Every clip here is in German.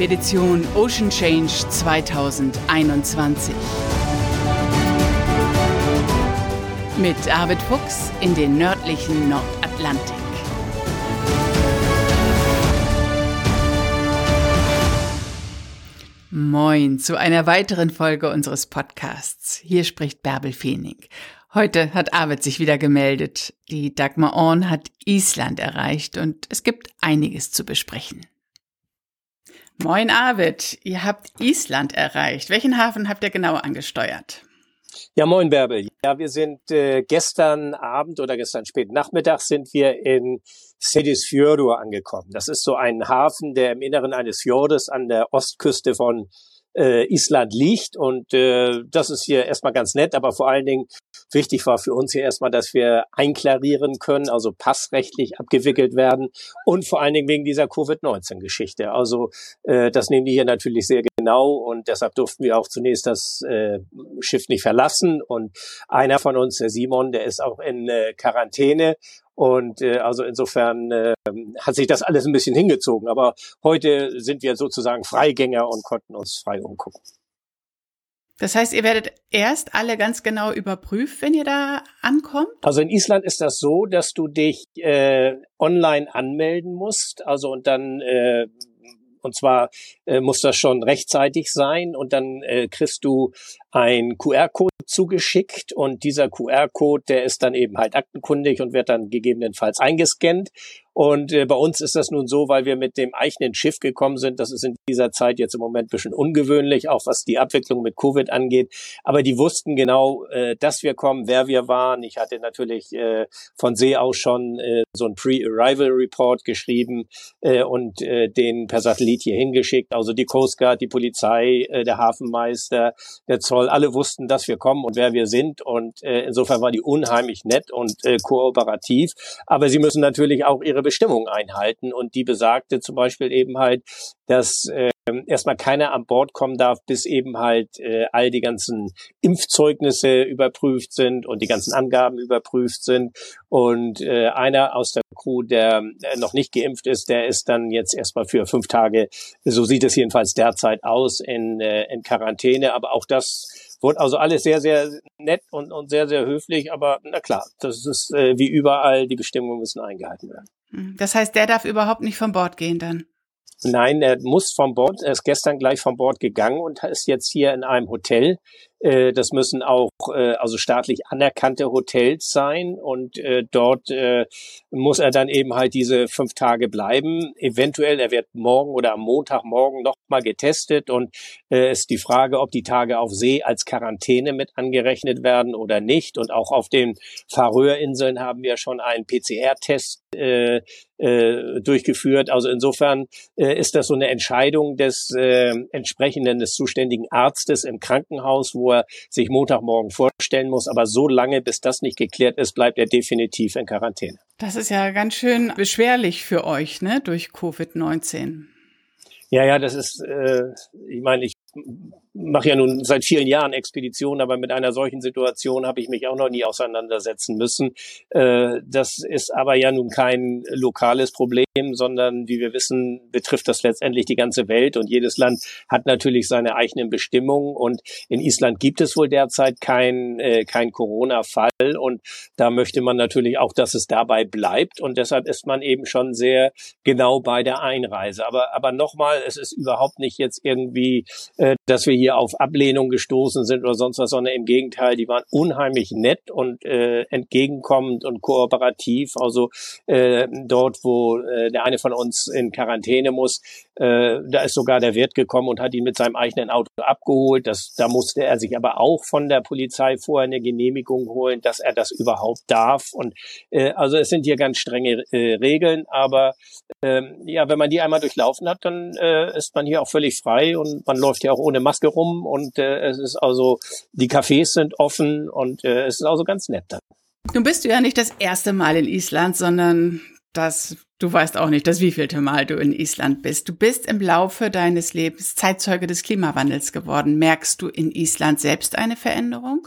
Expedition Ocean Change 2021. Mit Arvid Fuchs in den nördlichen Nordatlantik. Moin zu einer weiteren Folge unseres Podcasts. Hier spricht Bärbel Feening. Heute hat Arvid sich wieder gemeldet. Die Dagmar Orn hat Island erreicht und es gibt einiges zu besprechen. Moin Arvid, ihr habt Island erreicht. Welchen Hafen habt ihr genau angesteuert? Ja, moin Bärbel. Ja, wir sind äh, gestern Abend oder gestern spät Nachmittag sind wir in Sedisfjordur angekommen. Das ist so ein Hafen, der im Inneren eines Fjordes an der Ostküste von äh, Island liegt. Und äh, das ist hier erstmal ganz nett, aber vor allen Dingen wichtig war für uns hier erstmal, dass wir einklarieren können, also passrechtlich abgewickelt werden und vor allen Dingen wegen dieser Covid-19-Geschichte. Also äh, das nehmen die hier natürlich sehr genau und deshalb durften wir auch zunächst das äh, Schiff nicht verlassen. Und einer von uns, der Simon, der ist auch in äh, Quarantäne und äh, also insofern äh, hat sich das alles ein bisschen hingezogen. Aber heute sind wir sozusagen Freigänger und konnten uns frei umgucken. Das heißt, ihr werdet erst alle ganz genau überprüft, wenn ihr da ankommt? Also in Island ist das so, dass du dich äh, online anmelden musst. Also und dann äh, und zwar äh, muss das schon rechtzeitig sein. Und dann äh, kriegst du ein QR-Code zugeschickt. Und dieser QR-Code, der ist dann eben halt aktenkundig und wird dann gegebenenfalls eingescannt und äh, bei uns ist das nun so, weil wir mit dem eigenen Schiff gekommen sind. Das ist in dieser Zeit jetzt im Moment ein bisschen ungewöhnlich, auch was die Abwicklung mit Covid angeht. Aber die wussten genau, äh, dass wir kommen, wer wir waren. Ich hatte natürlich äh, von See aus schon äh, so ein Pre-Arrival Report geschrieben äh, und äh, den per Satellit hier hingeschickt. Also die Coast Guard, die Polizei, äh, der Hafenmeister, der Zoll, alle wussten, dass wir kommen und wer wir sind. Und äh, insofern war die unheimlich nett und äh, kooperativ. Aber sie müssen natürlich auch ihre ihre Bestimmung einhalten. Und die besagte zum Beispiel eben halt, dass äh, erstmal keiner an Bord kommen darf, bis eben halt äh, all die ganzen Impfzeugnisse überprüft sind und die ganzen Angaben überprüft sind. Und äh, einer aus der Crew, der äh, noch nicht geimpft ist, der ist dann jetzt erstmal für fünf Tage, so sieht es jedenfalls derzeit aus, in, äh, in Quarantäne. Aber auch das wurde also alles sehr, sehr nett und, und sehr, sehr höflich. Aber na klar, das ist äh, wie überall, die Bestimmungen müssen eingehalten werden. Hm, das heißt, der darf überhaupt nicht von Bord gehen dann? Nein, er muss vom Bord, er ist gestern gleich vom Bord gegangen und ist jetzt hier in einem Hotel das müssen auch äh, also staatlich anerkannte Hotels sein und äh, dort äh, muss er dann eben halt diese fünf Tage bleiben. Eventuell, er wird morgen oder am Montagmorgen nochmal getestet und äh, ist die Frage, ob die Tage auf See als Quarantäne mit angerechnet werden oder nicht. Und auch auf den Färöerinseln haben wir schon einen PCR-Test äh, äh, durchgeführt. Also insofern äh, ist das so eine Entscheidung des äh, entsprechenden, des zuständigen Arztes im Krankenhaus, wo er sich Montagmorgen vorstellen muss. Aber so lange, bis das nicht geklärt ist, bleibt er definitiv in Quarantäne. Das ist ja ganz schön beschwerlich für euch, ne, durch Covid-19. Ja, ja, das ist, äh, ich meine, ich mache ja nun seit vielen Jahren Expeditionen, aber mit einer solchen Situation habe ich mich auch noch nie auseinandersetzen müssen. Äh, das ist aber ja nun kein lokales Problem, sondern wie wir wissen, betrifft das letztendlich die ganze Welt und jedes Land hat natürlich seine eigenen Bestimmungen und in Island gibt es wohl derzeit kein, äh, kein Corona-Fall und da möchte man natürlich auch, dass es dabei bleibt und deshalb ist man eben schon sehr genau bei der Einreise. Aber, aber nochmal, es ist überhaupt nicht jetzt irgendwie, dass wir hier auf Ablehnung gestoßen sind oder sonst was, sondern im Gegenteil, die waren unheimlich nett und äh, entgegenkommend und kooperativ. Also äh, dort, wo äh, der eine von uns in Quarantäne muss, äh, da ist sogar der Wirt gekommen und hat ihn mit seinem eigenen Auto abgeholt. Das, da musste er sich aber auch von der Polizei vorher eine Genehmigung holen, dass er das überhaupt darf. Und äh, also es sind hier ganz strenge äh, Regeln, aber ähm, ja, wenn man die einmal durchlaufen hat, dann äh, ist man hier auch völlig frei und man läuft ja auch ohne Maske rum und äh, es ist also, die Cafés sind offen und äh, es ist also ganz nett dann. Nun bist du ja nicht das erste Mal in Island, sondern das, du weißt auch nicht, das wievielte Mal du in Island bist. Du bist im Laufe deines Lebens Zeitzeuge des Klimawandels geworden. Merkst du in Island selbst eine Veränderung?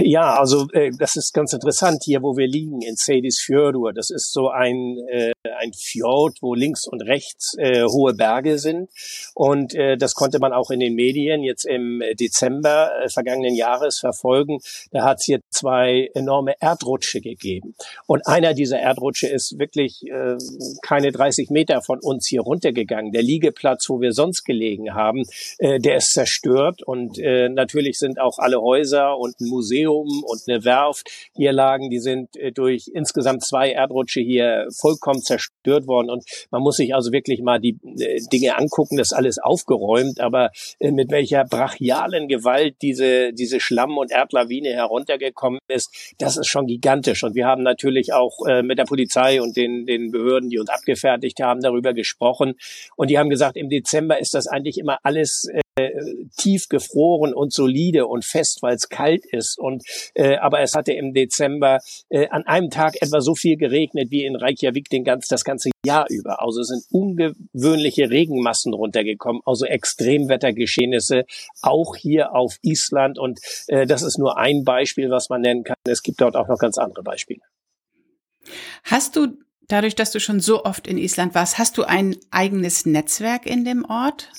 Ja, also äh, das ist ganz interessant hier, wo wir liegen in Seyðisfjörður. Das ist so ein äh, ein Fjord, wo links und rechts äh, hohe Berge sind und äh, das konnte man auch in den Medien jetzt im Dezember äh, vergangenen Jahres verfolgen. Da hat es hier zwei enorme Erdrutsche gegeben und einer dieser Erdrutsche ist wirklich äh, keine 30 Meter von uns hier runtergegangen. Der Liegeplatz, wo wir sonst gelegen haben, äh, der ist zerstört und äh, natürlich sind auch alle Häuser und ein Museum und eine Werft hier lagen, die sind äh, durch insgesamt zwei Erdrutsche hier vollkommen zerstört worden. Und man muss sich also wirklich mal die äh, Dinge angucken, das ist alles aufgeräumt, aber äh, mit welcher brachialen Gewalt diese, diese Schlamm- und Erdlawine heruntergekommen ist, das ist schon gigantisch. Und wir haben natürlich auch mit der Polizei und den, den Behörden, die uns abgefertigt haben, darüber gesprochen. Und die haben gesagt, im Dezember ist das eigentlich immer alles tief gefroren und solide und fest, weil es kalt ist. Und äh, aber es hatte im Dezember äh, an einem Tag etwa so viel geregnet wie in Reykjavik den ganz, das ganze Jahr über. Also es sind ungewöhnliche Regenmassen runtergekommen, also Extremwettergeschehnisse auch hier auf Island. Und äh, das ist nur ein Beispiel, was man nennen kann. Es gibt dort auch noch ganz andere Beispiele. Hast du dadurch, dass du schon so oft in Island warst, hast du ein eigenes Netzwerk in dem Ort?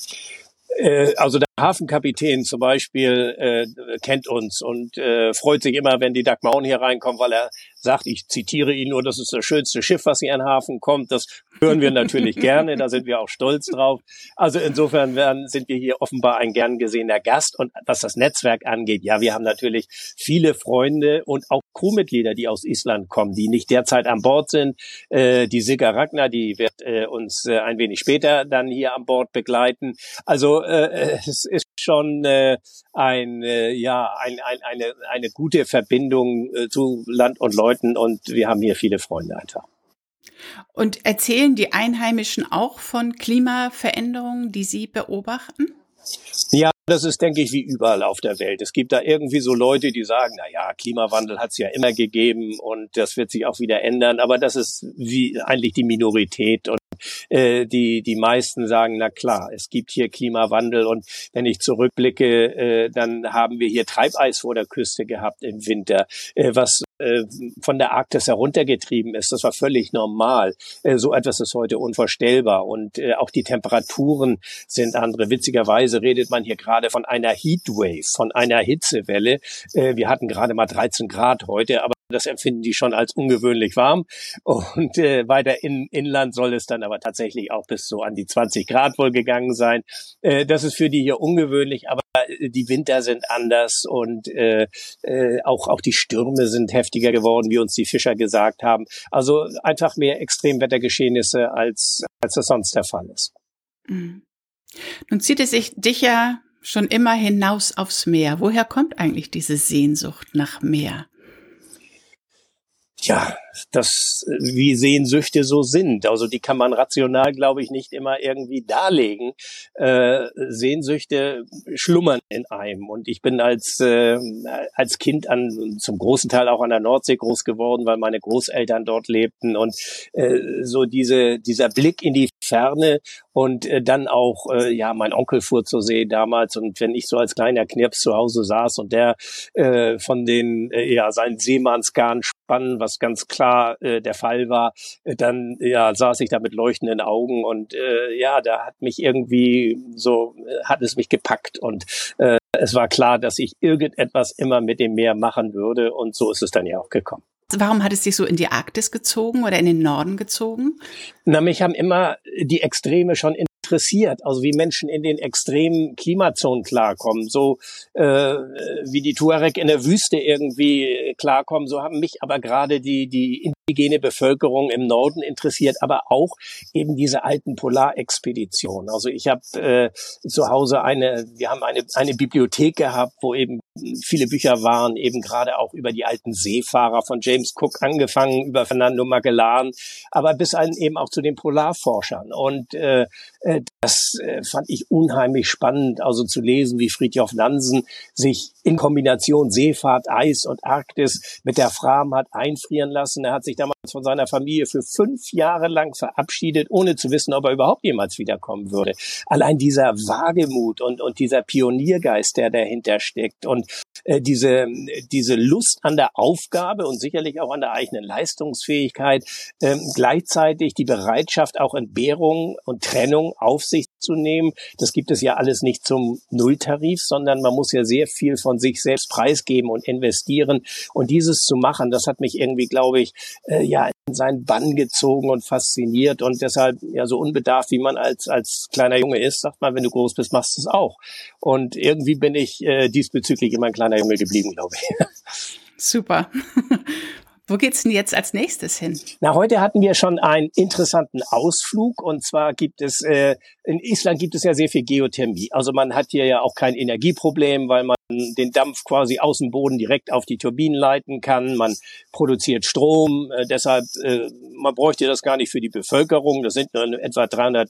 Äh, also der Hafenkapitän zum Beispiel äh, kennt uns und äh, freut sich immer, wenn die Dagmar hier reinkommen, weil er sagt, ich zitiere ihn nur, das ist das schönste Schiff, was hier in den Hafen kommt. Das hören wir natürlich gerne, da sind wir auch stolz drauf. Also insofern werden, sind wir hier offenbar ein gern gesehener Gast. Und was das Netzwerk angeht, ja, wir haben natürlich viele Freunde und auch Crewmitglieder, die aus Island kommen, die nicht derzeit an Bord sind. Äh, die Sigga Ragnar, die wird äh, uns äh, ein wenig später dann hier an Bord begleiten. Also äh, es ist schon äh, ein, äh, ja, ein, ein, eine, eine gute Verbindung äh, zu Land und Leuten und wir haben hier viele Freunde einfach. Und erzählen die Einheimischen auch von Klimaveränderungen, die sie beobachten? Ja, das ist, denke ich, wie überall auf der Welt. Es gibt da irgendwie so Leute, die sagen, na ja, Klimawandel hat es ja immer gegeben und das wird sich auch wieder ändern. Aber das ist wie eigentlich die Minorität und äh, die, die meisten sagen, na klar, es gibt hier Klimawandel und wenn ich zurückblicke, äh, dann haben wir hier Treibeis vor der Küste gehabt im Winter, äh, was von der Arktis heruntergetrieben ist. Das war völlig normal. Äh, so etwas ist heute unvorstellbar und äh, auch die Temperaturen sind andere. Witzigerweise redet man hier gerade von einer Heatwave, von einer Hitzewelle. Äh, wir hatten gerade mal 13 Grad heute, aber das empfinden die schon als ungewöhnlich warm. Und äh, weiter in Inland soll es dann aber tatsächlich auch bis so an die 20 Grad wohl gegangen sein. Äh, das ist für die hier ungewöhnlich, aber äh, die Winter sind anders und äh, äh, auch, auch die Stürme sind heftiger geworden, wie uns die Fischer gesagt haben. Also einfach mehr Extremwettergeschehnisse, als, als das sonst der Fall ist. Mhm. Nun zieht es sich dich ja schon immer hinaus aufs Meer. Woher kommt eigentlich diese Sehnsucht nach Meer? Ja, das, wie Sehnsüchte so sind. Also die kann man rational, glaube ich, nicht immer irgendwie darlegen. Äh, Sehnsüchte schlummern in einem. Und ich bin als, äh, als Kind an, zum großen Teil auch an der Nordsee groß geworden, weil meine Großeltern dort lebten. Und äh, so diese, dieser Blick in die Ferne und äh, dann auch, äh, ja, mein Onkel fuhr zur See damals und wenn ich so als kleiner Knirps zu Hause saß und der äh, von den, äh, ja, seinen Seemannsgarn spannen, was ganz klar äh, der Fall war, äh, dann ja saß ich da mit leuchtenden Augen und äh, ja, da hat mich irgendwie so äh, hat es mich gepackt und äh, es war klar, dass ich irgendetwas immer mit dem Meer machen würde und so ist es dann ja auch gekommen. Warum hat es dich so in die Arktis gezogen oder in den Norden gezogen? Na, mich haben immer die Extreme schon interessiert, also wie Menschen in den extremen Klimazonen klarkommen, so äh, wie die Tuareg in der Wüste irgendwie klarkommen, so haben mich aber gerade die die indigene Bevölkerung im Norden interessiert, aber auch eben diese alten Polarexpeditionen. Also ich habe äh, zu Hause eine, wir haben eine eine Bibliothek gehabt, wo eben viele Bücher waren, eben gerade auch über die alten Seefahrer von James Cook angefangen, über Fernando Magellan, aber bis ein, eben auch zu den Polarforschern. Und äh, das äh, fand ich unheimlich spannend, also zu lesen, wie Friedhof Nansen sich in Kombination Seefahrt, Eis und Arktis mit der Fram hat einfrieren lassen. Er hat sich damals von seiner Familie für fünf Jahre lang verabschiedet, ohne zu wissen, ob er überhaupt jemals wiederkommen würde. Allein dieser Wagemut und, und dieser Pioniergeist, der dahinter steckt und äh, diese, diese Lust an der Aufgabe und sicherlich auch an der eigenen Leistungsfähigkeit, äh, gleichzeitig die Bereitschaft, auch Entbehrung und Trennung auf sich zu nehmen. Das gibt es ja alles nicht zum Nulltarif, sondern man muss ja sehr viel von sich selbst preisgeben und investieren. Und dieses zu machen, das hat mich irgendwie, glaube ich, äh, ja in seinen Bann gezogen und fasziniert und deshalb ja so unbedarft, wie man als als kleiner Junge ist, sagt man, wenn du groß bist, machst du es auch. Und irgendwie bin ich äh, diesbezüglich immer ein kleiner Junge geblieben, glaube ich. Super. Wo geht's denn jetzt als nächstes hin? Na, heute hatten wir schon einen interessanten Ausflug und zwar gibt es äh, in Island gibt es ja sehr viel Geothermie. Also man hat hier ja auch kein Energieproblem, weil man den Dampf quasi aus dem Boden direkt auf die Turbinen leiten kann. Man produziert Strom, äh, deshalb äh, man bräuchte das gar nicht für die Bevölkerung. Das sind nur etwa 300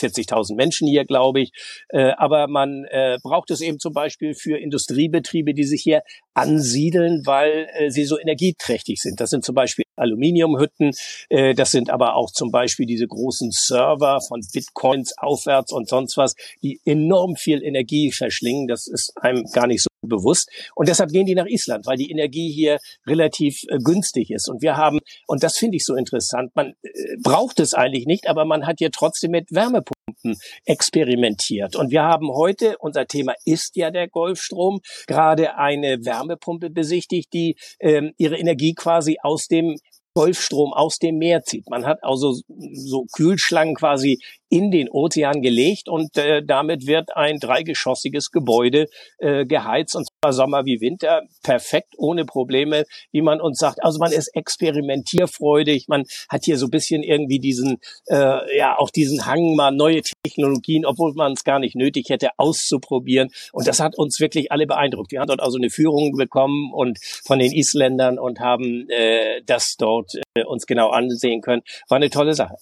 40.000 Menschen hier, glaube ich. Äh, aber man äh, braucht es eben zum Beispiel für Industriebetriebe, die sich hier ansiedeln, weil äh, sie so energieträchtig sind. Das sind zum Beispiel Aluminiumhütten. Äh, das sind aber auch zum Beispiel diese großen Server von Bitcoins aufwärts und sonst was, die enorm viel Energie verschlingen. Das ist einem gar nicht so bewusst. Und deshalb gehen die nach Island, weil die Energie hier relativ äh, günstig ist. Und wir haben, und das finde ich so interessant, man äh, braucht es eigentlich nicht, aber man hat hier trotzdem mit Wärmepumpen experimentiert. Und wir haben heute, unser Thema ist ja der Golfstrom, gerade eine Wärmepumpe besichtigt, die ähm, ihre Energie quasi aus dem Golfstrom aus dem Meer zieht. Man hat also so Kühlschlangen quasi in den Ozean gelegt und äh, damit wird ein dreigeschossiges Gebäude äh, geheizt und zwar Sommer wie Winter perfekt ohne Probleme, wie man uns sagt. Also man ist experimentierfreudig, man hat hier so ein bisschen irgendwie diesen äh, ja auch diesen Hang mal neue Technologien, obwohl man es gar nicht nötig hätte auszuprobieren und das hat uns wirklich alle beeindruckt. Wir haben dort also eine Führung bekommen und von den Isländern und haben äh, das dort äh, uns genau ansehen können. War eine tolle Sache.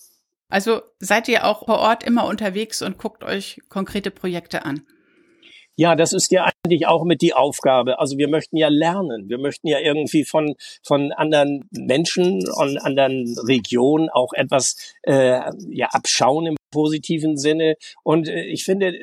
Also seid ihr auch vor Ort immer unterwegs und guckt euch konkrete Projekte an? Ja, das ist ja eigentlich auch mit die Aufgabe. Also wir möchten ja lernen. Wir möchten ja irgendwie von, von anderen Menschen und anderen Regionen auch etwas äh, ja, abschauen im positiven Sinne. Und äh, ich finde,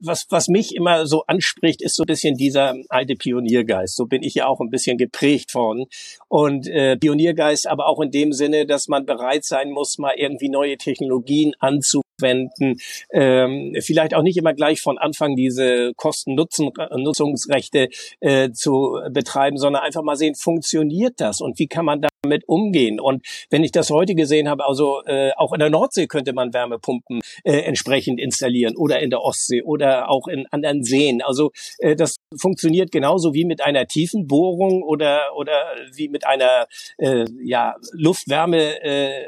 was, was mich immer so anspricht, ist so ein bisschen dieser alte Pioniergeist. So bin ich ja auch ein bisschen geprägt worden. Und äh, Pioniergeist aber auch in dem Sinne, dass man bereit sein muss, mal irgendwie neue Technologien anzu wenden, ähm, vielleicht auch nicht immer gleich von Anfang diese Kosten-Nutzungsrechte äh, zu betreiben, sondern einfach mal sehen, funktioniert das und wie kann man damit umgehen? Und wenn ich das heute gesehen habe, also äh, auch in der Nordsee könnte man Wärmepumpen äh, entsprechend installieren oder in der Ostsee oder auch in anderen Seen. Also äh, das funktioniert genauso wie mit einer tiefen Bohrung oder oder wie mit einer äh, ja Luftwärme äh.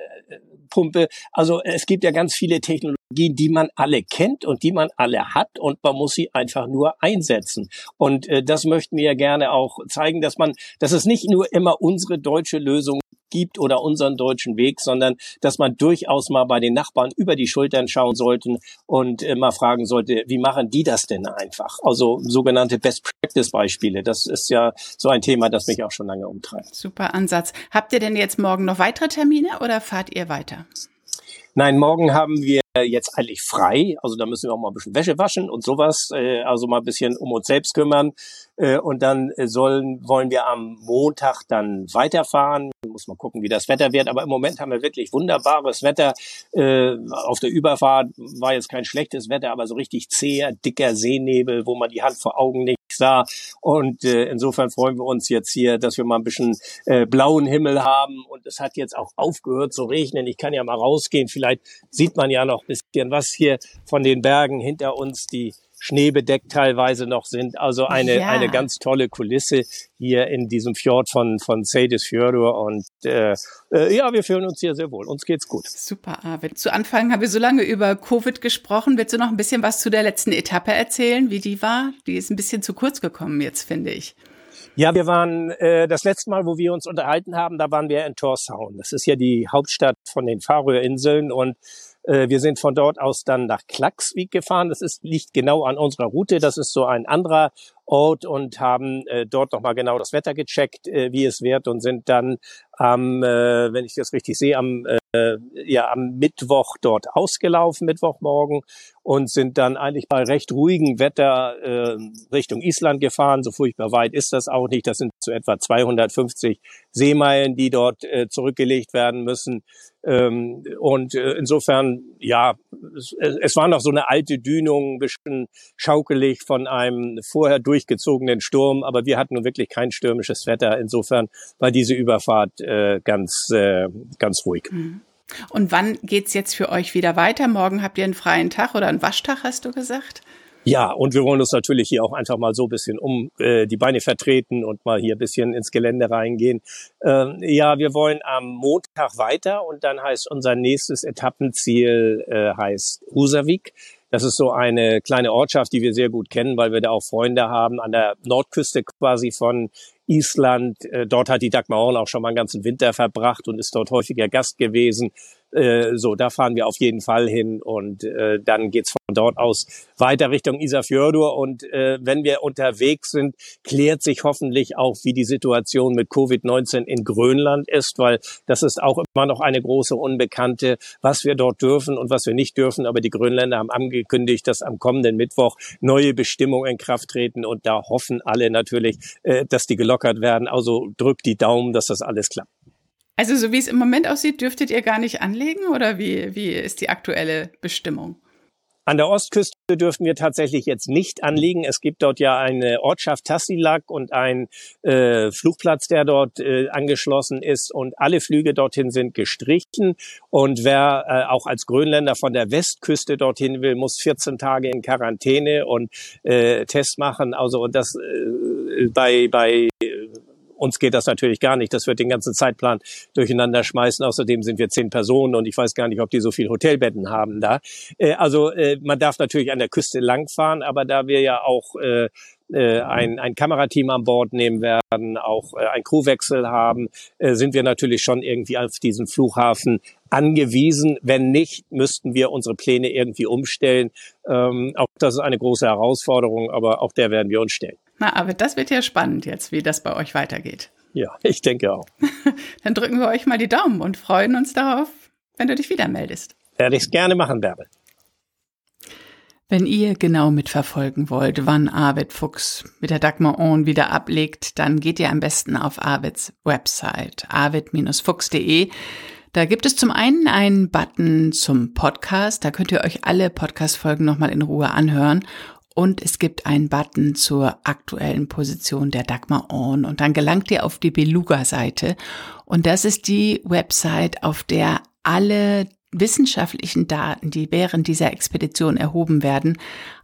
Also es gibt ja ganz viele Technologien, die man alle kennt und die man alle hat und man muss sie einfach nur einsetzen. Und äh, das möchten wir ja gerne auch zeigen, dass man, dass es nicht nur immer unsere deutsche Lösung gibt oder unseren deutschen Weg, sondern dass man durchaus mal bei den Nachbarn über die Schultern schauen sollte und äh, mal fragen sollte, wie machen die das denn einfach? Also sogenannte Best Practice Beispiele. Das ist ja so ein Thema, das mich auch schon lange umtreibt. Super Ansatz. Habt ihr denn jetzt morgen noch weitere Termine oder fahrt ihr weiter? Nein, morgen haben wir jetzt eigentlich frei. Also da müssen wir auch mal ein bisschen Wäsche waschen und sowas. Äh, also mal ein bisschen um uns selbst kümmern. Äh, und dann sollen, wollen wir am Montag dann weiterfahren. Muss mal gucken, wie das Wetter wird. Aber im Moment haben wir wirklich wunderbares Wetter. Äh, auf der Überfahrt war jetzt kein schlechtes Wetter, aber so richtig zäher, dicker Seenebel, wo man die Hand vor Augen nicht sah. Und äh, insofern freuen wir uns jetzt hier, dass wir mal ein bisschen äh, blauen Himmel haben. Und es hat jetzt auch aufgehört zu regnen. Ich kann ja mal rausgehen. Vielleicht sieht man ja noch ein bisschen was hier von den Bergen hinter uns, die schneebedeckt teilweise noch sind. Also eine, ja. eine ganz tolle Kulisse hier in diesem Fjord von, von Seydisfjordur. Und äh, äh, ja, wir fühlen uns hier sehr wohl. Uns geht's gut. Super, Arvid. Zu Anfang haben wir so lange über Covid gesprochen. Willst du noch ein bisschen was zu der letzten Etappe erzählen, wie die war? Die ist ein bisschen zu kurz gekommen jetzt, finde ich. Ja, wir waren äh, das letzte Mal, wo wir uns unterhalten haben, da waren wir in Tórshavn. Das ist ja die Hauptstadt von den Färöerinseln und wir sind von dort aus dann nach Klaxvik gefahren. Das ist, liegt genau an unserer Route. Das ist so ein anderer Ort und haben äh, dort nochmal genau das Wetter gecheckt, äh, wie es wird und sind dann am, äh, wenn ich das richtig sehe, am, äh, ja, am Mittwoch dort ausgelaufen, Mittwochmorgen und sind dann eigentlich bei recht ruhigem Wetter äh, Richtung Island gefahren. So furchtbar weit ist das auch nicht. Das sind so etwa 250 Seemeilen, die dort äh, zurückgelegt werden müssen. Ähm, und äh, insofern, ja, es, es war noch so eine alte Dünung, ein bisschen schaukelig von einem vorher durchgezogenen Sturm, aber wir hatten nun wirklich kein stürmisches Wetter. Insofern war diese Überfahrt äh, ganz, äh, ganz ruhig. Mhm. Und wann geht's jetzt für euch wieder weiter? Morgen habt ihr einen freien Tag oder einen Waschtag, hast du gesagt? Ja, und wir wollen uns natürlich hier auch einfach mal so ein bisschen um äh, die Beine vertreten und mal hier ein bisschen ins Gelände reingehen. Ähm, ja, wir wollen am Montag weiter und dann heißt unser nächstes Etappenziel äh, heißt Husavik. Das ist so eine kleine Ortschaft, die wir sehr gut kennen, weil wir da auch Freunde haben an der Nordküste quasi von Island. Äh, dort hat die Dagmar Horn auch schon mal einen ganzen Winter verbracht und ist dort häufiger Gast gewesen. Äh, so, da fahren wir auf jeden Fall hin und äh, dann geht's von dort aus weiter Richtung Isafjordur und äh, wenn wir unterwegs sind, klärt sich hoffentlich auch, wie die Situation mit Covid-19 in Grönland ist, weil das ist auch immer noch eine große Unbekannte, was wir dort dürfen und was wir nicht dürfen. Aber die Grönländer haben angekündigt, dass am kommenden Mittwoch neue Bestimmungen in Kraft treten und da hoffen alle natürlich, äh, dass die gelockert werden. Also drückt die Daumen, dass das alles klappt. Also so wie es im Moment aussieht, dürftet ihr gar nicht anlegen oder wie, wie ist die aktuelle Bestimmung? An der Ostküste dürfen wir tatsächlich jetzt nicht anliegen. Es gibt dort ja eine Ortschaft Tassilak und ein äh, Flugplatz, der dort äh, angeschlossen ist. Und alle Flüge dorthin sind gestrichen. Und wer äh, auch als Grönländer von der Westküste dorthin will, muss 14 Tage in Quarantäne und äh, Test machen. Also das äh, bei, bei uns geht das natürlich gar nicht. Das wird den ganzen Zeitplan durcheinander schmeißen. Außerdem sind wir zehn Personen und ich weiß gar nicht, ob die so viel Hotelbetten haben da. Äh, also äh, man darf natürlich an der Küste langfahren, aber da wir ja auch äh, äh, ein, ein Kamerateam an Bord nehmen werden, auch äh, ein Crewwechsel haben, äh, sind wir natürlich schon irgendwie auf diesen Flughafen angewiesen. Wenn nicht, müssten wir unsere Pläne irgendwie umstellen. Ähm, auch das ist eine große Herausforderung, aber auch der werden wir uns stellen. Na, aber das wird ja spannend jetzt, wie das bei euch weitergeht. Ja, ich denke auch. Dann drücken wir euch mal die Daumen und freuen uns darauf, wenn du dich wieder meldest. Werde ich es gerne machen, Bärbel. Wenn ihr genau mitverfolgen wollt, wann Arvid Fuchs mit der Dagmar On wieder ablegt, dann geht ihr am besten auf Arvids Website arvid-fuchs.de. Da gibt es zum einen einen Button zum Podcast, da könnt ihr euch alle Podcast-Folgen nochmal in Ruhe anhören und es gibt einen Button zur aktuellen Position der Dagmar On und dann gelangt ihr auf die Beluga-Seite. Und das ist die Website, auf der alle wissenschaftlichen Daten, die während dieser Expedition erhoben werden,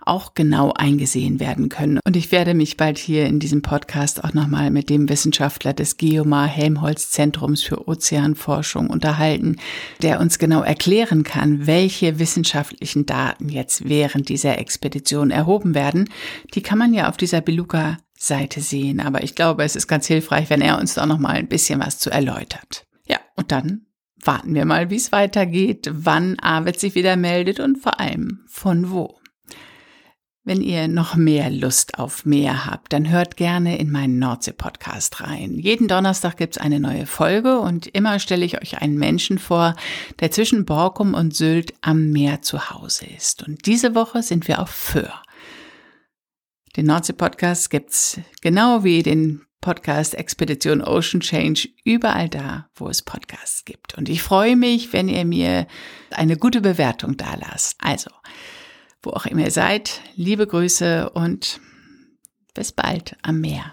auch genau eingesehen werden können. Und ich werde mich bald hier in diesem Podcast auch nochmal mit dem Wissenschaftler des Geomar Helmholtz Zentrums für Ozeanforschung unterhalten, der uns genau erklären kann, welche wissenschaftlichen Daten jetzt während dieser Expedition erhoben werden. Die kann man ja auf dieser Beluga Seite sehen, aber ich glaube, es ist ganz hilfreich, wenn er uns da noch mal ein bisschen was zu erläutert. Ja, und dann warten wir mal, wie es weitergeht, wann Arvid sich wieder meldet und vor allem von wo. Wenn ihr noch mehr Lust auf mehr habt, dann hört gerne in meinen Nordsee-Podcast rein. Jeden Donnerstag gibt's eine neue Folge und immer stelle ich euch einen Menschen vor, der zwischen Borkum und Sylt am Meer zu Hause ist. Und diese Woche sind wir auf Föhr. Den Nordsee-Podcast gibt's genau wie den Podcast Expedition Ocean Change überall da, wo es Podcasts gibt. Und ich freue mich, wenn ihr mir eine gute Bewertung da lasst. Also, wo auch immer ihr seid, liebe Grüße und bis bald am Meer.